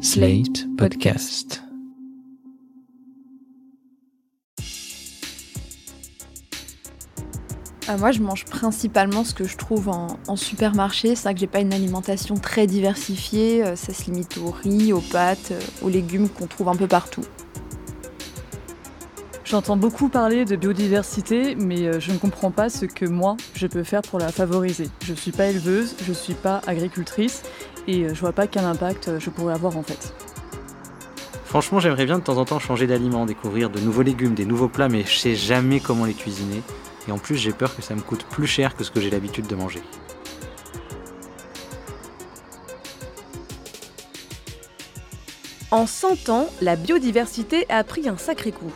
Slate Podcast. Ah, moi, je mange principalement ce que je trouve en, supermarché. C'est vrai que j'ai pas une alimentation très diversifiée. Euh, ça se limite au riz, aux pâtes, euh, aux légumes qu'on trouve un peu partout. J'entends beaucoup parler de biodiversité, mais euh, je ne comprends pas ce que moi, je peux faire pour la favoriser. Je ne suis pas éleveuse, je ne suis pas agricultrice, et je vois pas quel impact je pourrais avoir en fait. Franchement, j'aimerais bien de temps en temps changer d'aliment, découvrir de nouveaux légumes, des nouveaux plats, mais je sais jamais comment les cuisiner. Et en plus, j'ai peur que ça me coûte plus cher que ce que j'ai l'habitude de manger. En 100 ans, la biodiversité a pris un sacré coup.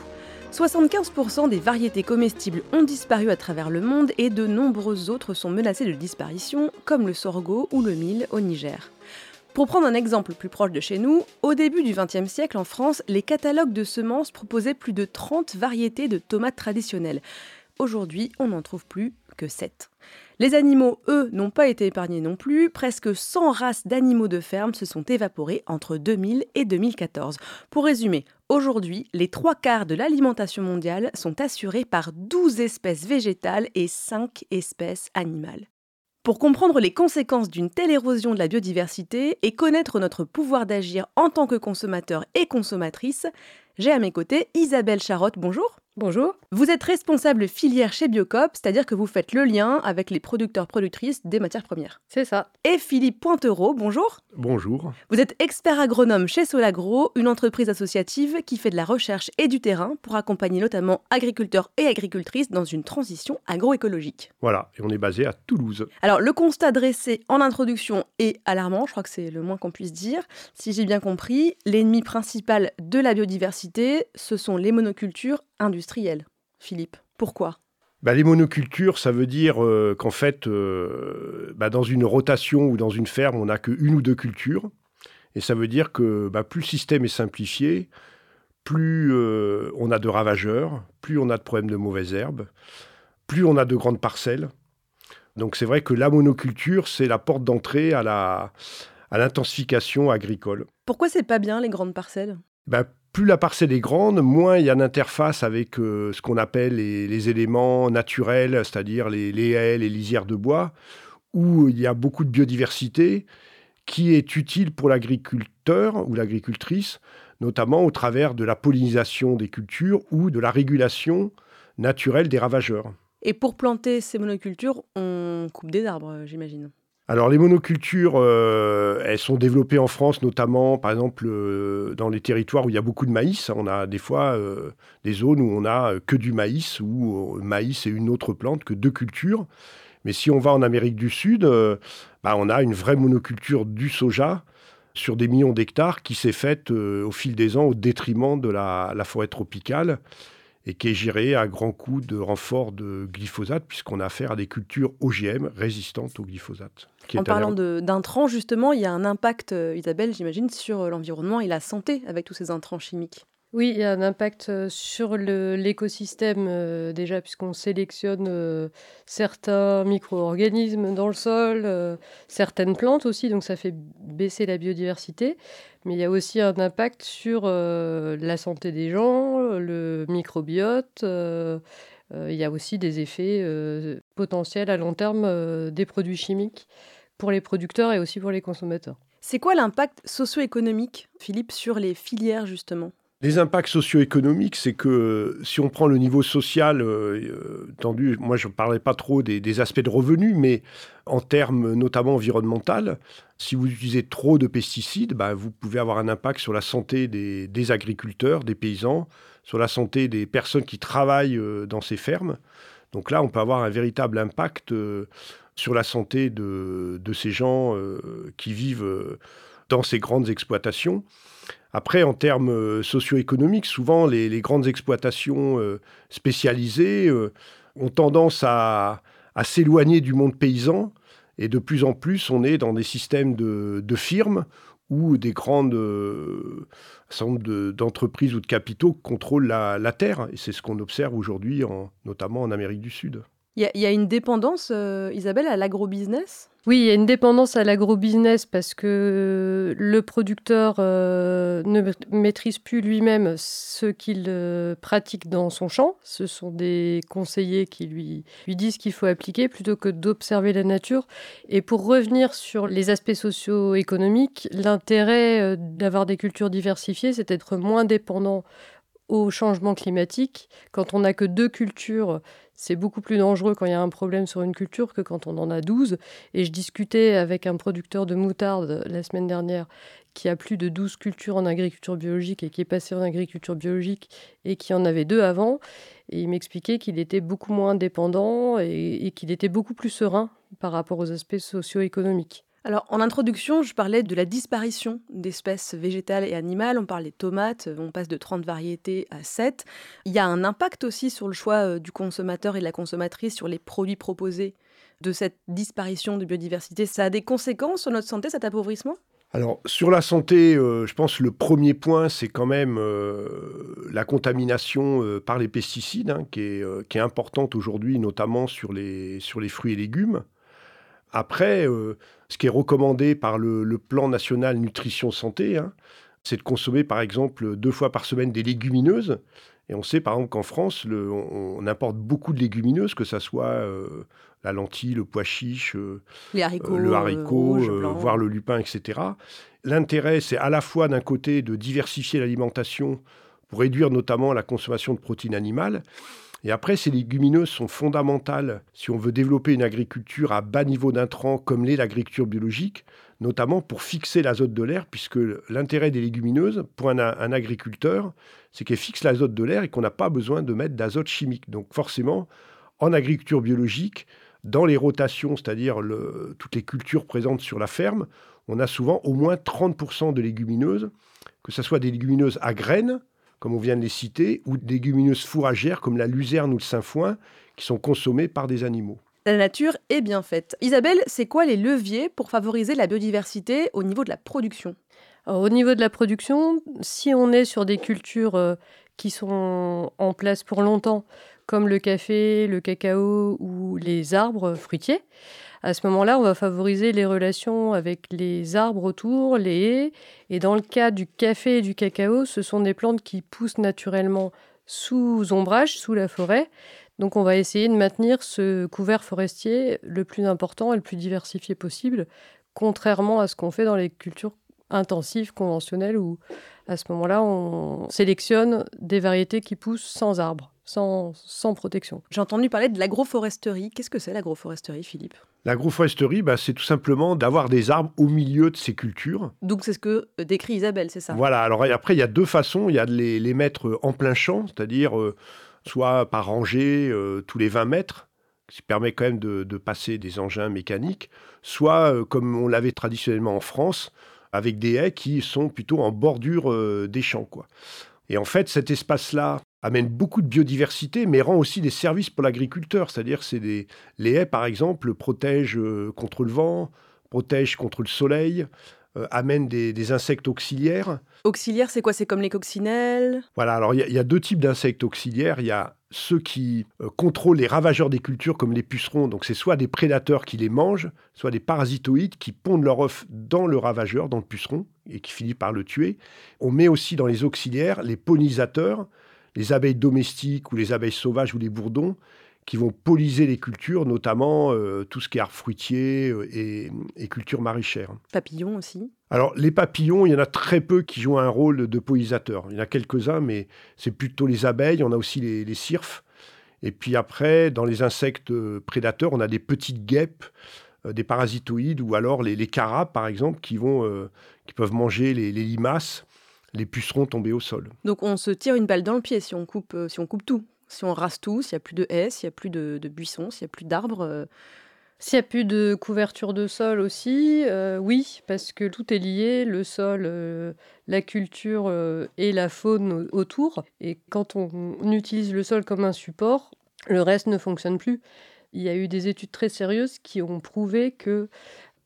75% des variétés comestibles ont disparu à travers le monde et de nombreuses autres sont menacées de disparition, comme le sorgho ou le mil au Niger. Pour prendre un exemple plus proche de chez nous, au début du XXe siècle en France, les catalogues de semences proposaient plus de 30 variétés de tomates traditionnelles. Aujourd'hui, on n'en trouve plus que 7. Les animaux, eux, n'ont pas été épargnés non plus. Presque 100 races d'animaux de ferme se sont évaporées entre 2000 et 2014. Pour résumer, aujourd'hui, les trois quarts de l'alimentation mondiale sont assurés par 12 espèces végétales et 5 espèces animales. Pour comprendre les conséquences d'une telle érosion de la biodiversité et connaître notre pouvoir d'agir en tant que consommateur et consommatrice, j'ai à mes côtés Isabelle Charotte, bonjour. Bonjour. Vous êtes responsable filière chez Biocop, c'est-à-dire que vous faites le lien avec les producteurs-productrices des matières premières. C'est ça. Et Philippe Pointereau, bonjour. Bonjour. Vous êtes expert agronome chez Solagro, une entreprise associative qui fait de la recherche et du terrain pour accompagner notamment agriculteurs et agricultrices dans une transition agroécologique. Voilà, et on est basé à Toulouse. Alors le constat dressé en introduction est alarmant, je crois que c'est le moins qu'on puisse dire. Si j'ai bien compris, l'ennemi principal de la biodiversité, ce sont les monocultures industriel. Philippe, pourquoi? Bah, les monocultures, ça veut dire euh, qu'en fait, euh, bah, dans une rotation ou dans une ferme, on n'a qu'une ou deux cultures. Et ça veut dire que bah, plus le système est simplifié, plus euh, on a de ravageurs, plus on a de problèmes de mauvaises herbes, plus on a de grandes parcelles. Donc c'est vrai que la monoculture, c'est la porte d'entrée à la à l'intensification agricole. Pourquoi c'est pas bien les grandes parcelles? Plus la parcelle est grande, moins il y a d'interface avec euh, ce qu'on appelle les, éléments naturels, c'est-à-dire les, les, haies, les lisières de bois, où il y a beaucoup de biodiversité qui est utile pour l'agriculteur ou l'agricultrice, notamment au travers de la pollinisation des cultures ou de la régulation naturelle des ravageurs. Et pour planter ces monocultures, on coupe des arbres, j'imagine? Alors les monocultures, euh, elles sont développées en France, notamment par exemple euh, dans les territoires où il y a beaucoup de maïs. On a des fois euh, des zones où on a que du maïs, ou maïs et une autre plante, que deux cultures. Mais si on va en Amérique du Sud, bah, on a une vraie monoculture du soja sur des millions d'hectares qui s'est faite au fil des ans au détriment de la, la forêt tropicale et qui est gérée à grands coups de renfort de glyphosate, puisqu'on a affaire à des cultures OGM résistantes au glyphosate. En parlant d'intrants, justement, il y a un impact, euh, Isabelle, j'imagine, sur euh, l'environnement et la santé avec tous ces intrants chimiques. Oui, il y a un impact euh, sur l'écosystème déjà puisqu'on sélectionne certains micro-organismes dans le sol, certaines plantes aussi, donc ça fait baisser la biodiversité. Mais il y a aussi un impact sur la santé des gens, le microbiote. il y a aussi des effets potentiels à long terme des produits chimiques pour les producteurs et aussi pour les consommateurs. C'est quoi l'impact socio-économique, Philippe, sur les filières justement? Les impacts socio-économiques, c'est que si on prend le niveau social, euh, tendu, moi je ne parlais pas trop des, aspects de revenus, mais en termes notamment environnemental, si vous utilisez trop de pesticides, bah, vous pouvez avoir un impact sur la santé des, agriculteurs, des paysans, sur la santé des personnes qui travaillent euh, dans ces fermes. Donc là, on peut avoir un véritable impact euh, sur la santé de, ces gens euh, qui vivent euh, dans ces grandes exploitations. Après, en termes euh, socio-économiques, souvent les, grandes exploitations spécialisées ont tendance à, s'éloigner du monde paysan et de plus en plus on est dans des systèmes de, firmes où des grandes d'entreprises ou de capitaux contrôlent la terre. Et c'est ce qu'on observe aujourd'hui, notamment en Amérique du Sud. Il y, a une dépendance, euh, Isabelle, à l'agrobusiness? Oui, il y a une dépendance à l'agrobusiness parce que le producteur euh, ne maîtrise plus lui-même ce qu'il euh, pratique dans son champ. Ce sont des conseillers qui lui, lui disent qu'il faut appliquer plutôt que d'observer la nature. Et pour revenir sur les aspects socio-économiques, l'intérêt d'avoir des cultures diversifiées, c'est d'être moins dépendant au changement climatique. Quand on n'a que deux cultures, c'est beaucoup plus dangereux quand il y a un problème sur une culture que quand on en a 12. Et je discutais avec un producteur de moutarde la semaine dernière qui a plus de 12 cultures en agriculture biologique et qui est passé en agriculture biologique et qui en avait deux avant. Et il m'expliquait qu'il était beaucoup moins dépendant et, et qu'il était beaucoup plus serein par rapport aux aspects socio-économiques. Alors, en introduction, je parlais de la disparition d'espèces végétales et animales. On parle des tomates, on passe de 30 variétés à 7. Il y a un impact aussi sur le choix euh, du consommateur et de la consommatrice sur les produits proposés de cette disparition de biodiversité. Ça a des conséquences sur notre santé, cet appauvrissement? Alors, sur la santé, euh, je pense que le premier point, c'est quand même euh, la contamination par les pesticides, hein, qui, est, qui, est, importante aujourd'hui, notamment sur les, sur les fruits et légumes. Après, euh, ce qui est recommandé par le, plan national nutrition santé, hein, c'est de consommer par exemple deux fois par semaine des légumineuses. Et on sait par exemple qu'en France, on, importe beaucoup de légumineuses, que ce soit euh, la lentille, le pois chiche, euh, le haricot, voire le lupin, etc. L'intérêt, c'est à la fois d'un côté de diversifier l'alimentation pour réduire notamment la consommation de protéines animales, et après, ces légumineuses sont fondamentales si on veut développer une agriculture à bas niveau d'intrants comme l'est l'agriculture biologique, notamment pour fixer l'azote de l'air, puisque l'intérêt des légumineuses pour un, agriculteur, c'est qu'elles fixent l'azote de l'air et qu'on n'a pas besoin de mettre d'azote chimique. Donc forcément, en agriculture biologique, dans les rotations, c'est-à-dire toutes les cultures présentes sur la ferme, on a souvent au moins 30% de légumineuses, que ce soit des légumineuses à graines, comme on vient de les citer, ou des légumineuses fourragères comme la luzerne ou le sainfoin, qui sont consommées par des animaux. La nature est bien faite. Isabelle, c'est quoi les leviers pour favoriser la biodiversité au niveau de la production? Au niveau de la production, si on est sur des cultures euh, qui sont en place pour longtemps, comme le café, le cacao ou les arbres fruitiers, à ce moment-là, on va favoriser les relations avec les arbres autour, les haies. Et dans le cas du café et du cacao, ce sont des plantes qui poussent naturellement sous ombrage, sous la forêt. Donc on va essayer de maintenir ce couvert forestier le plus important et le plus diversifié possible, contrairement à ce qu'on fait dans les cultures intensives, conventionnelles, où à ce moment-là, on sélectionne des variétés qui poussent sans arbres sans, protection. J'ai entendu parler de l'agroforesterie. Qu'est-ce que c'est l'agroforesterie, Philippe? L'agroforesterie, bah, c'est tout simplement d'avoir des arbres au milieu de ces cultures. Donc c'est ce que euh, décrit Isabelle, c'est ça? Voilà, alors après, il y a deux façons. Il y a de les, mettre en plein champ, c'est-à-dire euh, soit par rangée euh, tous les 20 mètres, ce qui permet quand même de, de passer des engins mécaniques, soit comme on l'avait traditionnellement en France, avec des haies qui sont plutôt en bordure des champs. Quoi. Et en fait, cet espace-là, amène beaucoup de biodiversité, mais rend aussi des services pour l'agriculteur. C'est-à-dire, c'est des les haies, par exemple, protègent euh, contre le vent, protègent contre le soleil, euh, amènent des, insectes auxiliaires. Auxiliaires, c'est quoi? C'est comme les coccinelles? Voilà, alors il y, a deux types d'insectes auxiliaires. Il y a ceux qui euh, contrôlent les ravageurs des cultures, comme les pucerons. Donc, c'est soit des prédateurs qui les mangent, soit des parasitoïdes qui pondent leur œuf dans le ravageur, dans le puceron, et qui finissent par le tuer. On met aussi dans les auxiliaires les pollinisateurs, les abeilles domestiques ou les abeilles sauvages ou les bourdons qui vont polliser les cultures, notamment euh, tout ce qui est arbres fruitiers euh, et, cultures maraîchères. Papillons aussi Alors, les papillons, il y en a très peu qui jouent un rôle de pollinisateur. Il y en a quelques-uns, mais c'est plutôt les abeilles. On a aussi les, les cirfes. Et puis après, dans les insectes euh, prédateurs, on a des petites guêpes, des parasitoïdes, ou alors les, les carabes, par exemple, qui, vont, qui peuvent manger les, les limaces les pucerons tombés au sol. Donc on se tire une balle dans le pied si on coupe, si on coupe tout, si on rase tout, s'il n'y a plus de haies, s'il n'y a plus de, buissons, s'il n'y a plus d'arbres. Euh. S'il n'y a plus de couverture de sol aussi, euh, oui, parce que tout est lié, le sol, la culture et la faune autour. Et quand on utilise le sol comme un support, le reste ne fonctionne plus. Il y a eu des études très sérieuses qui ont prouvé que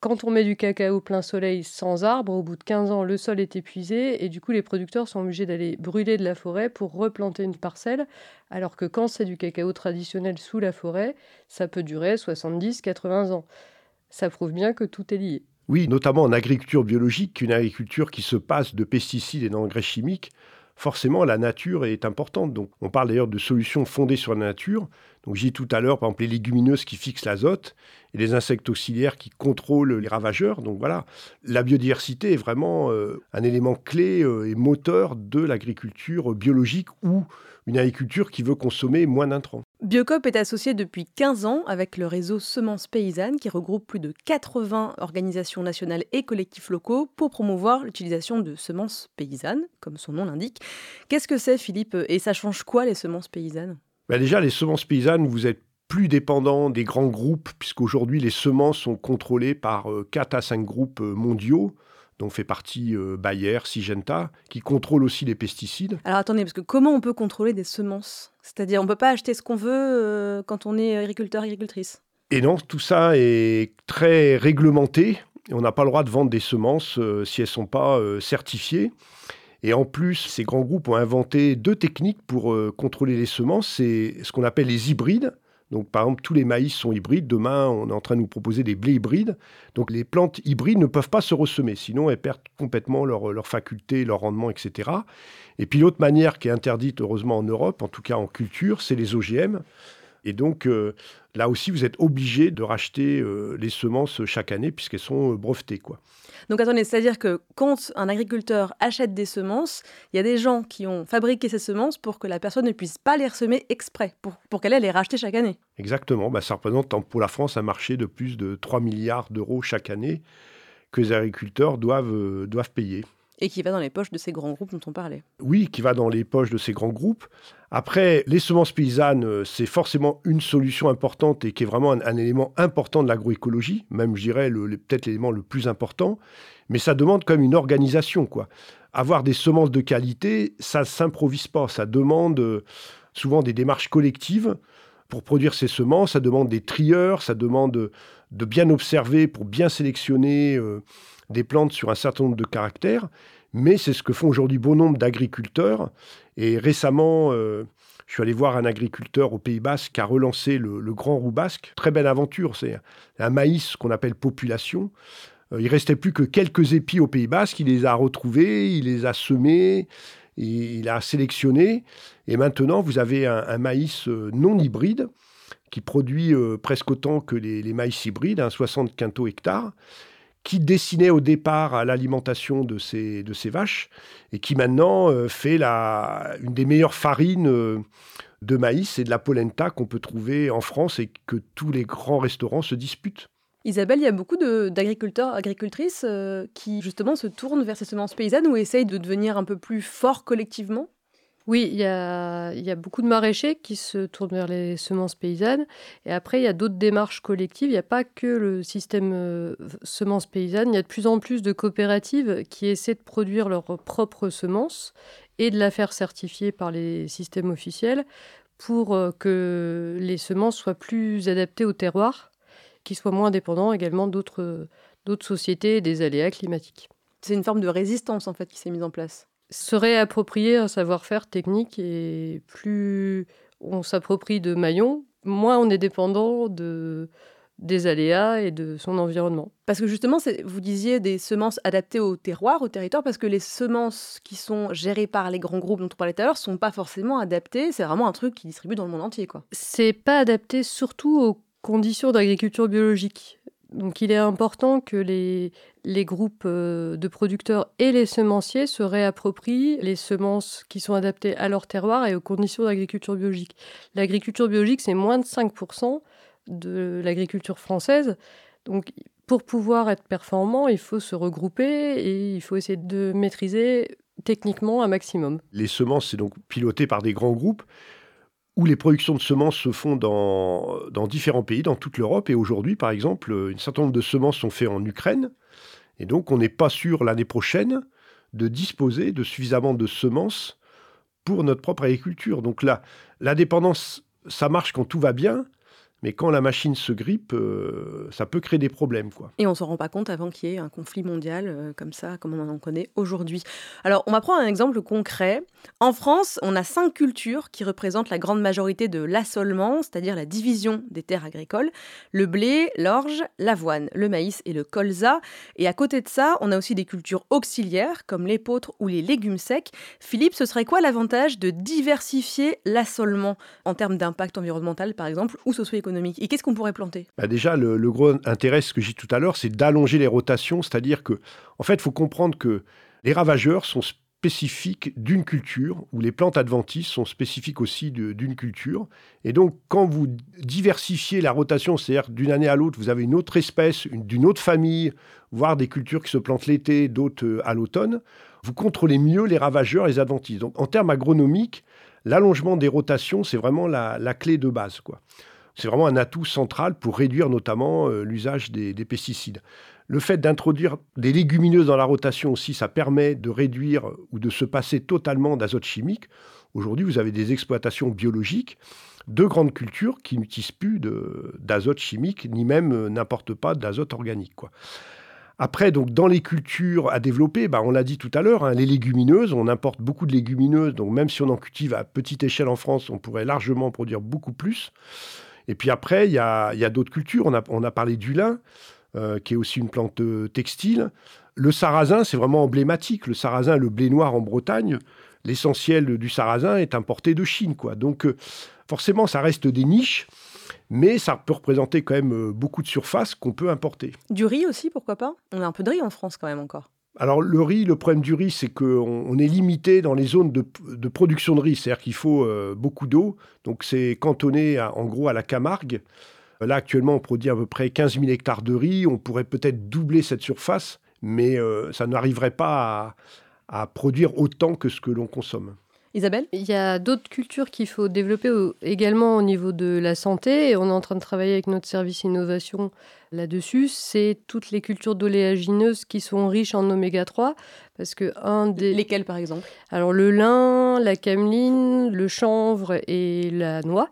quand on met du cacao plein soleil sans arbre, au bout de 15 ans, le sol est épuisé et du coup, les producteurs sont obligés d'aller brûler de la forêt pour replanter une parcelle, alors que quand c'est du cacao traditionnel sous la forêt, ça peut durer 70-80 ans. Ça prouve bien que tout est lié. Oui, notamment en agriculture biologique, une agriculture qui se passe de pesticides et d'engrais chimiques, forcément la nature est importante. Donc on parle d'ailleurs de solutions fondées sur la nature. Donc j'ai dit tout à l'heure, par exemple, les légumineuses qui fixent l'azote et les insectes auxiliaires qui contrôlent les ravageurs. Donc voilà, la biodiversité est vraiment euh, un élément clé euh, et moteur de l'agriculture biologique ou une agriculture qui veut consommer moins d'intrants. Biocop est associé depuis 15 ans avec le réseau Semences Paysannes qui regroupe plus de 80 organisations nationales et collectifs locaux pour promouvoir l'utilisation de semences paysannes, comme son nom l'indique. Qu'est-ce que c'est Philippe? Et ça change quoi les semences paysannes? Ben Déjà, les semences paysannes, vous êtes plus dépendant des grands groupes, puisqu'aujourd'hui les semences sont contrôlées par 4 euh, à 5 groupes euh, mondiaux dont fait partie euh, Bayer, Syngenta, qui contrôle aussi les pesticides. Alors attendez, parce que comment on peut contrôler des semences? C'est-à-dire on ne peut pas acheter ce qu'on veut euh, quand on est agriculteur, agricultrice? Et non, tout ça est très réglementé. On n'a pas le droit de vendre des semences euh, si elles ne sont pas certifiées. Et en plus, ces grands groupes ont inventé deux techniques pour contrôler les semences. C'est ce qu'on appelle les hybrides. Donc, par exemple, tous les maïs sont hybrides. Demain, on est en train de nous proposer des blés hybrides. Donc, les plantes hybrides ne peuvent pas se ressemer, sinon elles perdent complètement leur, leur faculté, leur rendement, etc. Et puis, l'autre manière qui est interdite, heureusement, en Europe, en tout cas en culture, c'est les OGM. Et donc, euh, là aussi, vous êtes obligé de racheter euh, les semences chaque année puisqu'elles sont euh, brevetées. Quoi. Donc attendez, c'est-à-dire que quand un agriculteur achète des semences, il y a des gens qui ont fabriqué ces semences pour que la personne ne puisse pas les ressemer exprès, pour, pour qu'elle les racheter chaque année. Exactement, bah, ça représente pour la France un marché de plus de 3 milliards d'euros chaque année que les agriculteurs doivent, doivent payer. Et qui va dans les poches de ces grands groupes dont on parlait. Oui, qui va dans les poches de ces grands groupes. Après, les semences paysannes, euh, c'est forcément une solution importante et qui est vraiment un, élément important de l'agroécologie, même je dirais peut-être l'élément le plus important. Mais ça demande quand même une organisation. quoi. Avoir des semences de qualité, ça ne s'improvise pas. Ça demande euh, souvent des démarches collectives pour produire ces semences. Ça demande des trieurs, ça demande de bien observer pour bien sélectionner. Euh, des plantes sur un certain nombre de caractères, mais c'est ce que font aujourd'hui bon nombre d'agriculteurs. Et récemment, euh, je suis allé voir un agriculteur au Pays Basque qui a relancé le, Grand Roux Basque. Très belle aventure, c'est un maïs qu'on appelle population. Euh, il restait plus que quelques épis au Pays Basque, il les a retrouvés, il les a semés, il a sélectionné. Et maintenant, vous avez un, maïs euh, non hybride qui produit presque autant que les, maïs hybrides, 60 quintaux hectares qui destinait au départ à l'alimentation de ces, de vaches et qui maintenant euh, fait la, une des meilleures farines euh, de maïs et de la polenta qu'on peut trouver en France et que tous les grands restaurants se disputent. Isabelle, il y a beaucoup d'agriculteurs, agricultrices euh, qui justement se tournent vers ces semences paysannes ou essayent de devenir un peu plus forts collectivement? Oui, il y a, beaucoup de maraîchers qui se tournent vers les semences paysannes. Et après, il y a d'autres démarches collectives. Il n'y a pas que le système euh, semences paysannes. Il y a de plus en plus de coopératives qui essaient de produire leurs propres semences et de la faire certifier par les systèmes officiels pour euh, que les semences soient plus adaptées au terroir, qui soient moins dépendants également d'autres sociétés et des aléas climatiques. C'est une forme de résistance en fait qui s'est mise en place serait approprié un savoir-faire technique et plus on s'approprie de maillons, moins on est dépendant de, des aléas et de son environnement. Parce que justement, vous disiez des semences adaptées au terroir, au territoire, parce que les semences qui sont gérées par les grands groupes dont on parlait tout à l'heure sont pas forcément adaptées. C'est vraiment un truc qui distribue dans le monde entier, quoi. C'est pas adapté surtout aux conditions d'agriculture biologique. Donc il est important que les, groupes euh, de producteurs et les semenciers se réapproprient les semences qui sont adaptées à leur terroir et aux conditions d'agriculture biologique. L'agriculture biologique, c'est moins de 5% de l'agriculture française. Donc pour pouvoir être performant, il faut se regrouper et il faut essayer de maîtriser techniquement un maximum. Les semences, c'est donc piloté par des grands groupes où les productions de semences se font dans, différents pays, dans toute l'Europe. Et aujourd'hui, par exemple, un certain nombre de semences sont faites en Ukraine. Et donc, on n'est pas sûr l'année prochaine de disposer de suffisamment de semences pour notre propre agriculture. Donc là, l'indépendance, ça marche quand tout va bien. Mais quand la machine se grippe, euh, ça peut créer des problèmes. Quoi. Et on ne s'en rend pas compte avant qu'il y ait un conflit mondial euh, comme ça, comme on en connaît aujourd'hui. Alors, on va prendre un exemple concret. En France, on a cinq cultures qui représentent la grande majorité de l'assolement, c'est-à-dire la division des terres agricoles. Le blé, l'orge, l'avoine, le maïs et le colza. Et à côté de ça, on a aussi des cultures auxiliaires, comme l'épeautre ou les légumes secs. Philippe, ce serait quoi l'avantage de diversifier l'assolement en termes d'impact environnemental, par exemple, ou socio-économique? Et qu'est-ce qu'on pourrait planter? Bah Déjà, le, gros intérêt, ce que j'ai dit tout à l'heure, c'est d'allonger les rotations, c'est-à-dire que, en fait, il faut comprendre que les ravageurs sont spécifiques d'une culture, ou les plantes adventices sont spécifiques aussi d'une culture. Et donc, quand vous diversifiez la rotation, c'est-à-dire d'une année à l'autre, vous avez une autre espèce, d'une autre famille, voire des cultures qui se plantent l'été, d'autres euh, à l'automne, vous contrôlez mieux les ravageurs et les adventices. Donc, en termes agronomiques, l'allongement des rotations, c'est vraiment la, la, clé de base. Quoi c'est vraiment un atout central pour réduire notamment euh, l'usage des, pesticides. Le fait d'introduire des légumineuses dans la rotation aussi, ça permet de réduire ou de se passer totalement d'azote chimique. Aujourd'hui, vous avez des exploitations biologiques de grandes cultures qui n'utilisent plus d'azote chimique, ni même euh, n'importe pas d'azote organique. Après, donc, dans les cultures à développer, bah, on l'a dit tout à l'heure, hein, les légumineuses, on importe beaucoup de légumineuses, donc même si on en cultive à petite échelle en France, on pourrait largement produire beaucoup plus. Et puis après, il y a, d'autres cultures. On a, parlé du lin, euh, qui est aussi une plante euh, textile. Le sarrasin, c'est vraiment emblématique. Le sarrasin, le blé noir en Bretagne, l'essentiel du sarrasin est importé de Chine. Quoi. Donc euh, forcément, ça reste des niches, mais ça peut représenter quand même beaucoup de surface qu'on peut importer. Du riz aussi, pourquoi pas? On a un peu de riz en France quand même encore. Alors le riz, le problème du riz, c'est qu'on est limité dans les zones de, production de riz, c'est-à-dire qu'il faut euh, beaucoup d'eau. Donc c'est cantonné en gros à la Camargue. Là actuellement, on produit à peu près 15 000 hectares de riz. On pourrait peut-être doubler cette surface, mais euh, ça n'arriverait pas à produire autant que ce que l'on consomme. Isabelle? Il y a d'autres cultures qu'il faut développer également au niveau de la santé. Et on est en train de travailler avec notre service innovation là-dessus. C'est toutes les cultures d'oléagineuses qui sont riches en oméga 3. Parce que un des... Lesquelles, par exemple? Alors, le lin, la cameline, le chanvre et la noix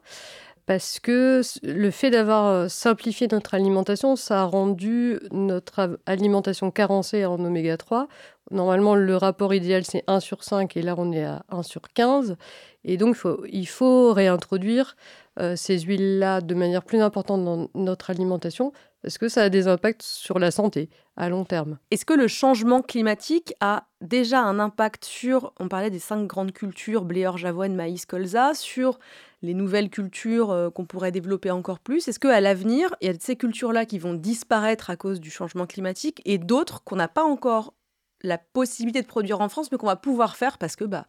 parce que le fait d'avoir euh, simplifié notre alimentation, ça a rendu notre alimentation carencée en oméga 3. Normalement, le rapport idéal, c'est 1 sur 5, et là, on est à 1 sur 15. Et donc, il faut réintroduire euh, ces huiles-là de manière plus importante dans notre alimentation, parce que ça a des impacts sur la santé à long terme? Est-ce que le changement climatique a déjà un impact sur, on parlait des cinq grandes cultures, blé, orge, avoine, maïs, colza, sur les nouvelles cultures euh, qu'on pourrait développer encore plus? Est-ce qu'à l'avenir, il y a ces cultures-là qui vont disparaître à cause du changement climatique et d'autres qu'on n'a pas encore la possibilité de produire en France, mais qu'on va pouvoir faire parce que bah,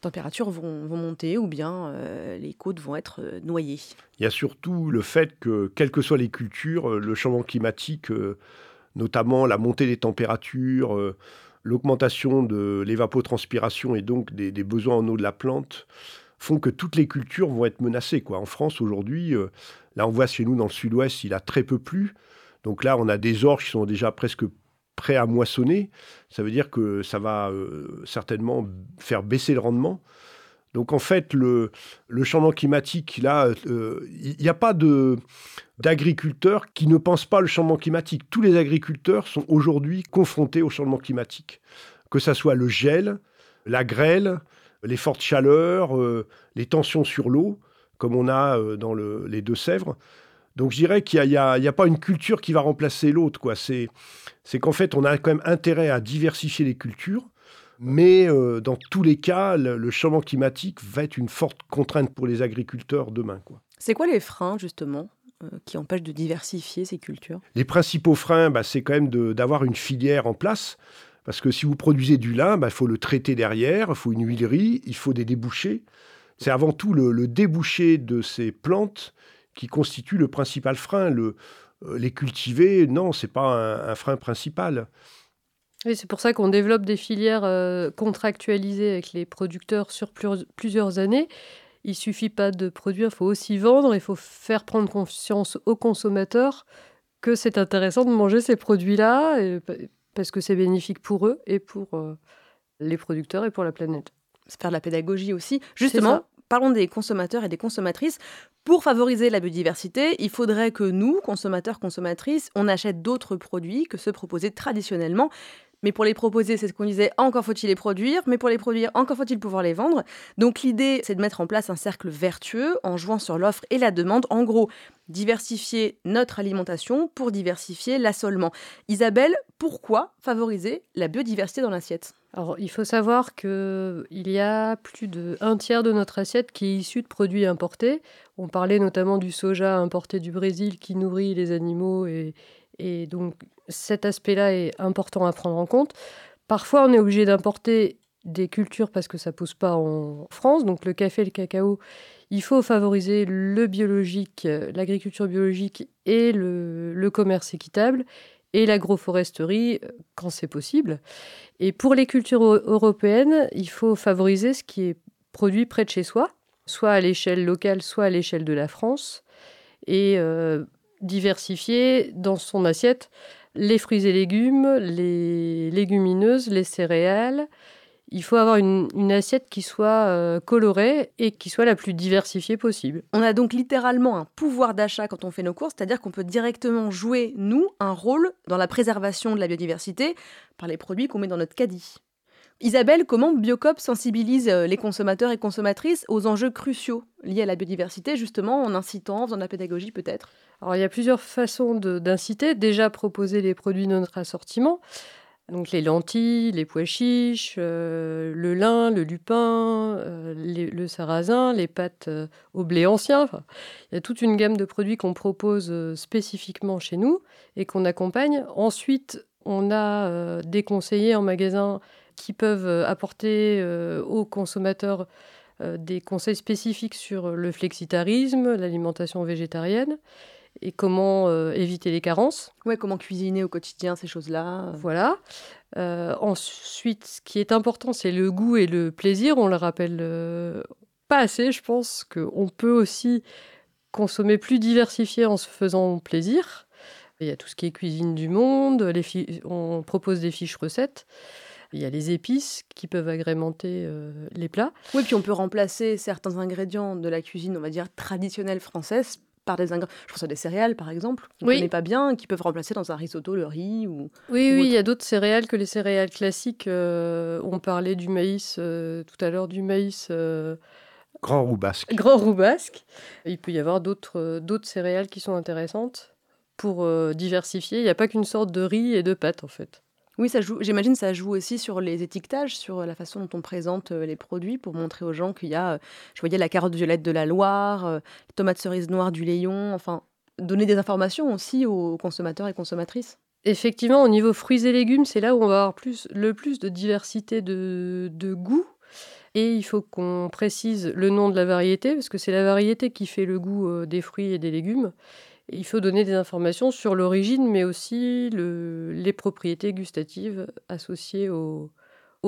températures vont, monter ou bien euh, les côtes vont être euh, noyées Il y a surtout le fait que, quelles que soient les cultures, le changement climatique, notamment la montée des températures, l'augmentation de l'évapotranspiration et donc des, besoins en eau de la plante, font que toutes les cultures vont être menacées. Quoi. En France, aujourd'hui, euh, là, on voit chez nous, dans le sud-ouest, il a très peu plu. Donc là, on a des orges qui sont déjà presque prêts à moissonner. Ça veut dire que ça va euh, certainement faire baisser le rendement. Donc en fait, le, changement climatique, là, euh, il n'y a pas d'agriculteurs qui ne pensent pas le changement climatique. Tous les agriculteurs sont aujourd'hui confrontés au changement climatique, que ce soit le gel, la grêle, les fortes chaleurs, euh, les tensions sur l'eau, comme on a euh, dans les Deux-Sèvres. Donc je dirais qu'il n'y a, pas une culture qui va remplacer l'autre. C'est, qu'en fait, on a quand même intérêt à diversifier les cultures, mais euh, dans tous les cas, le, changement climatique va être une forte contrainte pour les agriculteurs demain. Quoi. C'est quoi les freins, justement qui empêchent de diversifier ces cultures? Les principaux freins, bah, c'est quand même d'avoir une filière en place. Parce que si vous produisez du lin, il bah, faut le traiter derrière, il faut une huilerie, il faut des débouchés. C'est avant tout le, débouché de ces plantes qui constitue le principal frein. Le, euh, les cultiver, non, c'est pas un, frein principal. Oui, c'est pour ça qu'on développe des filières euh, contractualisées avec les producteurs sur plusieurs années. Il suffit pas de produire, il faut aussi vendre, il faut faire prendre conscience aux consommateurs que c'est intéressant de manger ces produits-là parce que c'est bénéfique pour eux et pour euh, les producteurs et pour la planète. C'est faire de la pédagogie aussi. Justement, Parlons des consommateurs et des consommatrices. Pour favoriser la biodiversité, il faudrait que nous, consommateurs, consommatrices, on achète d'autres produits que ceux proposés traditionnellement. Mais pour les proposer, c'est ce qu'on disait, encore faut-il les produire, mais pour les produire, encore faut-il pouvoir les vendre. Donc l'idée, c'est de mettre en place un cercle vertueux en jouant sur l'offre et la demande. En gros, diversifier notre alimentation pour diversifier l'assolement. Isabelle, pourquoi favoriser la biodiversité dans l'assiette? Alors, il faut savoir qu'il y a plus d'un tiers de notre assiette qui est issu de produits importés. On parlait notamment du soja importé du Brésil qui nourrit les animaux et, et donc cet aspect-là est important à prendre en compte. Parfois, on est obligé d'importer des cultures parce que ça pousse pas en France. Donc le café le cacao, il faut favoriser le biologique, l'agriculture biologique et le, commerce équitable et l'agroforesterie quand c'est possible. Et pour les cultures européennes, il faut favoriser ce qui est produit près de chez soi, soit à l'échelle locale, soit à l'échelle de la France, et euh, diversifier dans son assiette les fruits et légumes, les légumineuses, les céréales. Il faut avoir une, assiette qui soit euh, colorée et qui soit la plus diversifiée possible. On a donc littéralement un pouvoir d'achat quand on fait nos courses, c'est-à-dire qu'on peut directement jouer, nous, un rôle dans la préservation de la biodiversité par les produits qu'on met dans notre caddie. Isabelle, comment Biocop sensibilise euh, les consommateurs et consommatrices aux enjeux cruciaux liés à la biodiversité, justement en incitant, en faisant de la pédagogie peut-être? Alors il y a plusieurs façons d'inciter. Déjà proposer les produits de notre assortiment. Donc les lentilles, les pois chiches, euh, le lin, le lupin, euh, le sarrasin, les pâtes au blé ancien. il y a toute une gamme de produits qu'on propose spécifiquement chez nous et qu'on accompagne. Ensuite, on a des conseillers en magasin qui peuvent euh, apporter euh, aux consommateurs euh, des conseils spécifiques sur le flexitarisme, l'alimentation végétarienne et comment éviter les carences. Ouais, comment cuisiner au quotidien ces choses-là. Voilà. ensuite, ce qui est important, c'est le goût et le plaisir. On le rappelle pas assez, je pense qu'on peut aussi consommer plus diversifié en se faisant plaisir. Il y a tout ce qui est cuisine du monde, les on propose des fiches recettes. Il y a les épices qui peuvent agrémenter euh, les plats. Oui, puis on peut remplacer certains ingrédients de la cuisine, on va dire, traditionnelle française par des ingrédients. Je pense à des céréales, par exemple, qu'on ne connaît pas bien, qui peuvent remplacer dans un risotto le riz ou. Oui, oui, il y a d'autres céréales que les céréales classiques. Euh, on parlait du maïs euh, tout à l'heure, du maïs. Grand roux basque. Grand roux basque. Il peut y avoir d'autres céréales qui sont intéressantes pour diversifier. Il n'y a pas qu'une sorte de riz et de pâtes, en fait. Oui, ça joue. J'imagine ça joue aussi sur les étiquetages, sur la façon dont on présente euh, les produits pour montrer aux gens qu'il y a, euh, je voyais la carotte violette de la Loire, euh, les tomates cerises noires du Léon, enfin, donner des informations aussi aux consommateurs et consommatrices. Effectivement, au niveau fruits et légumes, c'est là où on va avoir plus, le plus de diversité de, de goût. Et il faut qu'on précise le nom de la variété, parce que c'est la variété qui fait le goût des fruits et des légumes. Il faut donner des informations sur l'origine, mais aussi les propriétés gustatives associées aux,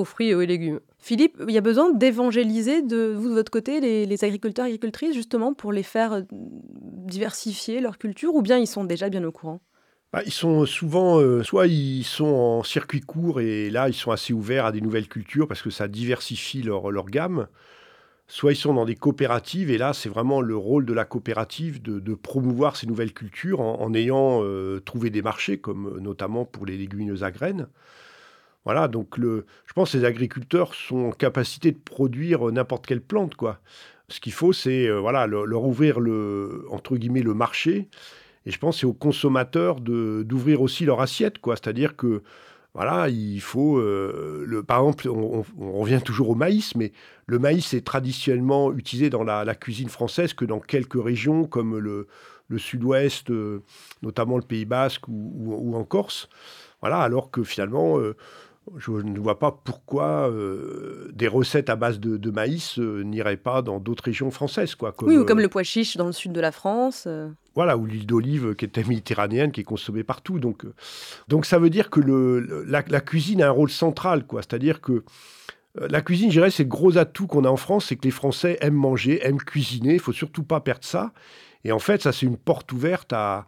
fruits et aux légumes. Philippe, il y a besoin d'évangéliser de vous de votre côté les, les agriculteurs et agricultrices justement pour les faire euh, diversifier leur culture ou bien ils sont déjà bien au courant? Bah, ils sont souvent, euh, soit ils sont en circuit court et là ils sont assez ouverts à des nouvelles cultures parce que ça diversifie leur, leur gamme, soit ils sont dans des coopératives, et là, c'est vraiment le rôle de la coopérative de, promouvoir ces nouvelles cultures en, ayant euh, trouvé des marchés, comme euh, notamment pour les légumineuses à graines. Voilà, donc le, je pense que les agriculteurs sont en capacité de produire n'importe quelle plante, quoi. Ce qu'il faut, c'est euh, voilà, leur ouvrir le, entre guillemets, le marché. Et je pense que c'est aux consommateurs d'ouvrir aussi leur assiette, quoi. C'est-à-dire que voilà, il faut. Euh, le, par exemple, on, revient toujours au maïs, mais le maïs est traditionnellement utilisé dans la, cuisine française que dans quelques régions comme le, sud-ouest, euh, notamment le Pays Basque ou, en Corse. Voilà, alors que finalement, euh, je ne vois pas pourquoi des recettes à base de, maïs n'iraient pas dans d'autres régions françaises. Quoi, oui, ou comme le pois chiche dans le sud de la France. Voilà, ou l'huile d'olive qui est méditerranéenne, qui est consommée partout. Donc, euh, donc ça veut dire que le, la, cuisine a un rôle central, quoi. C'est-à-dire que euh, la cuisine, je dirais, c'est le gros atout qu'on a en France, c'est que les Français aiment manger, aiment cuisiner. Il faut surtout pas perdre ça. Et en fait, ça, c'est une porte ouverte à,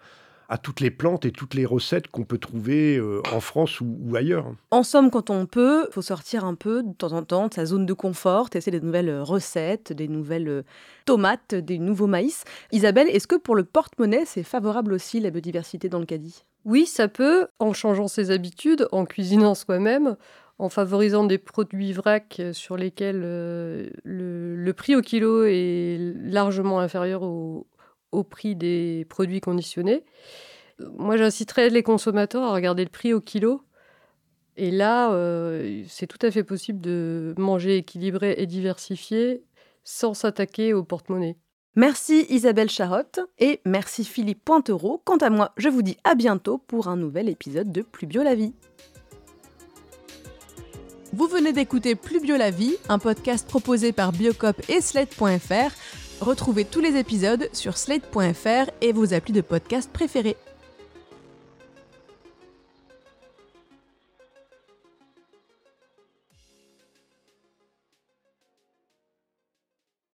à toutes les plantes et toutes les recettes qu'on peut trouver euh, en France ou, ailleurs. En somme, quand on peut, il faut sortir un peu de temps en temps de sa zone de confort, tester des nouvelles euh, recettes, des nouvelles euh, tomates, des nouveaux maïs. Isabelle, est-ce que pour le porte-monnaie, c'est favorable aussi la biodiversité dans le caddie Oui, ça peut, en changeant ses habitudes, en cuisinant soi-même, en favorisant des produits vrac sur lesquels le, prix au kilo est largement inférieur au, au prix des produits conditionnés. Moi, j'inciterais les consommateurs à regarder le prix au kilo. Et là, euh, c'est tout à fait possible de manger équilibré et diversifié sans s'attaquer au porte-monnaie. Merci Isabelle Charotte et merci Philippe Pointereau. Quant à moi, je vous dis à bientôt pour un nouvel épisode de Plus Bio la vie. Vous venez d'écouter Plus Bio la vie, un podcast proposé par Biocop et Sled.fr Retrouvez tous les épisodes sur slate.fr et vos applis de podcast préférés.